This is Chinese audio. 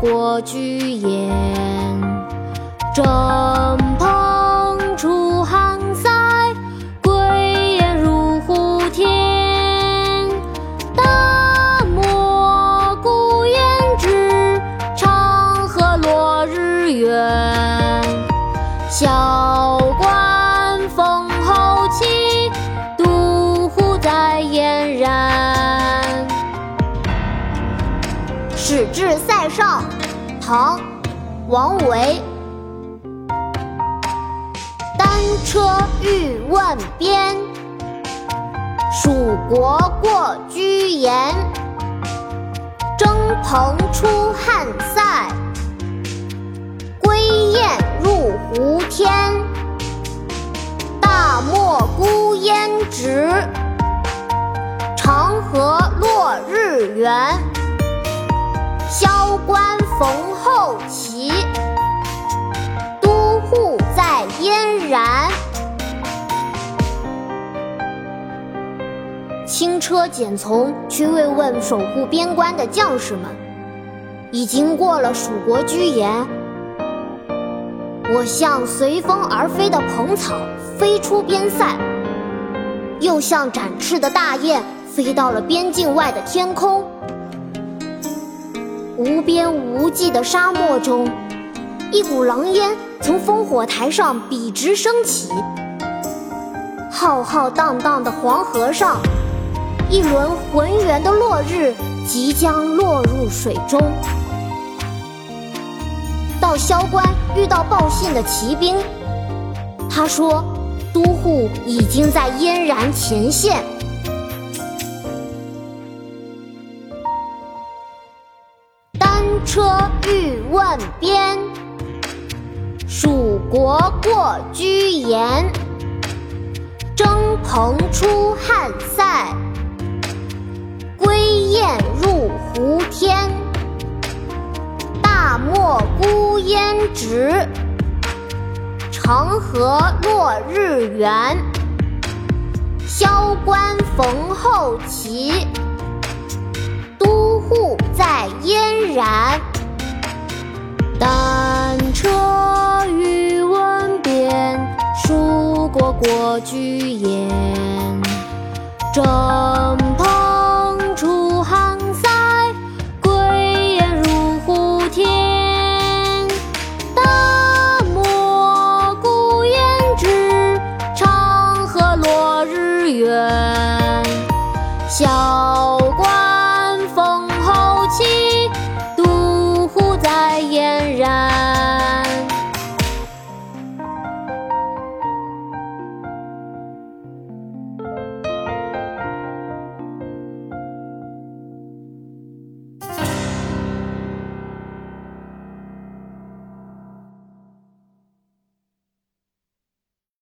过居延。征蓬出汉塞，归雁入胡天。大漠孤烟直，长河落日圆。萧关烽后起，独呼在燕然。《始至上》唐·王维。单车欲问边，蜀国过居延。征蓬出汉塞，归雁入胡天。大漠孤烟直，长河落日圆。萧关烽后起，都护在燕然。轻车简从去慰问守护边关的将士们，已经过了蜀国居延。我像随风而飞的蓬草，飞出边塞；又像展翅的大雁，飞到了边境外的天空。无边无际的沙漠中，一股狼烟从烽火台上笔直升起。浩浩荡荡的黄河上，一轮浑圆的落日即将落入水中。到萧关遇到报信的骑兵，他说：“都护已经在燕然前线。”车欲问边，蜀国过居延。征蓬出汉塞，归雁入胡天。大漠孤烟直，长河落日圆。萧关逢候骑，斩单车欲问边属国过居延征蓬出汉塞归雁入胡天大漠孤烟直长河落日圆。